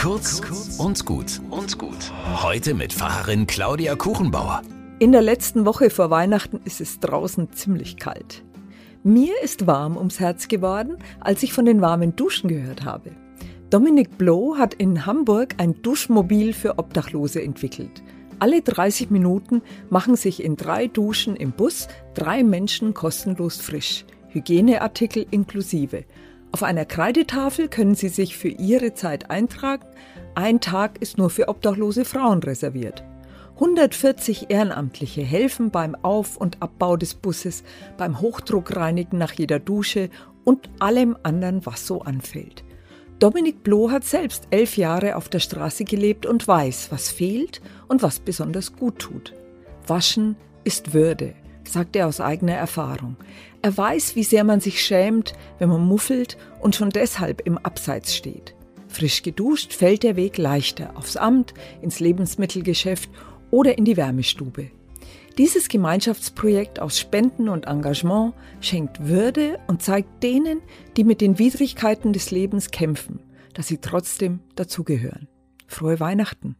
Kurz und gut und gut. Heute mit Pfarrerin Claudia Kuchenbauer. In der letzten Woche vor Weihnachten ist es draußen ziemlich kalt. Mir ist warm ums Herz geworden, als ich von den warmen Duschen gehört habe. Dominik Bloh hat in Hamburg ein Duschmobil für Obdachlose entwickelt. Alle 30 Minuten machen sich in drei Duschen im Bus drei Menschen kostenlos frisch, Hygieneartikel inklusive. Auf einer Kreidetafel können Sie sich für Ihre Zeit eintragen. Ein Tag ist nur für obdachlose Frauen reserviert. 140 Ehrenamtliche helfen beim Auf- und Abbau des Busses, beim Hochdruckreinigen nach jeder Dusche und allem anderen, was so anfällt. Dominik Bloh hat selbst elf Jahre auf der Straße gelebt und weiß, was fehlt und was besonders gut tut. Waschen ist Würde sagt er aus eigener Erfahrung. Er weiß, wie sehr man sich schämt, wenn man muffelt und schon deshalb im Abseits steht. Frisch geduscht fällt der Weg leichter aufs Amt, ins Lebensmittelgeschäft oder in die Wärmestube. Dieses Gemeinschaftsprojekt aus Spenden und Engagement schenkt Würde und zeigt denen, die mit den Widrigkeiten des Lebens kämpfen, dass sie trotzdem dazugehören. Frohe Weihnachten!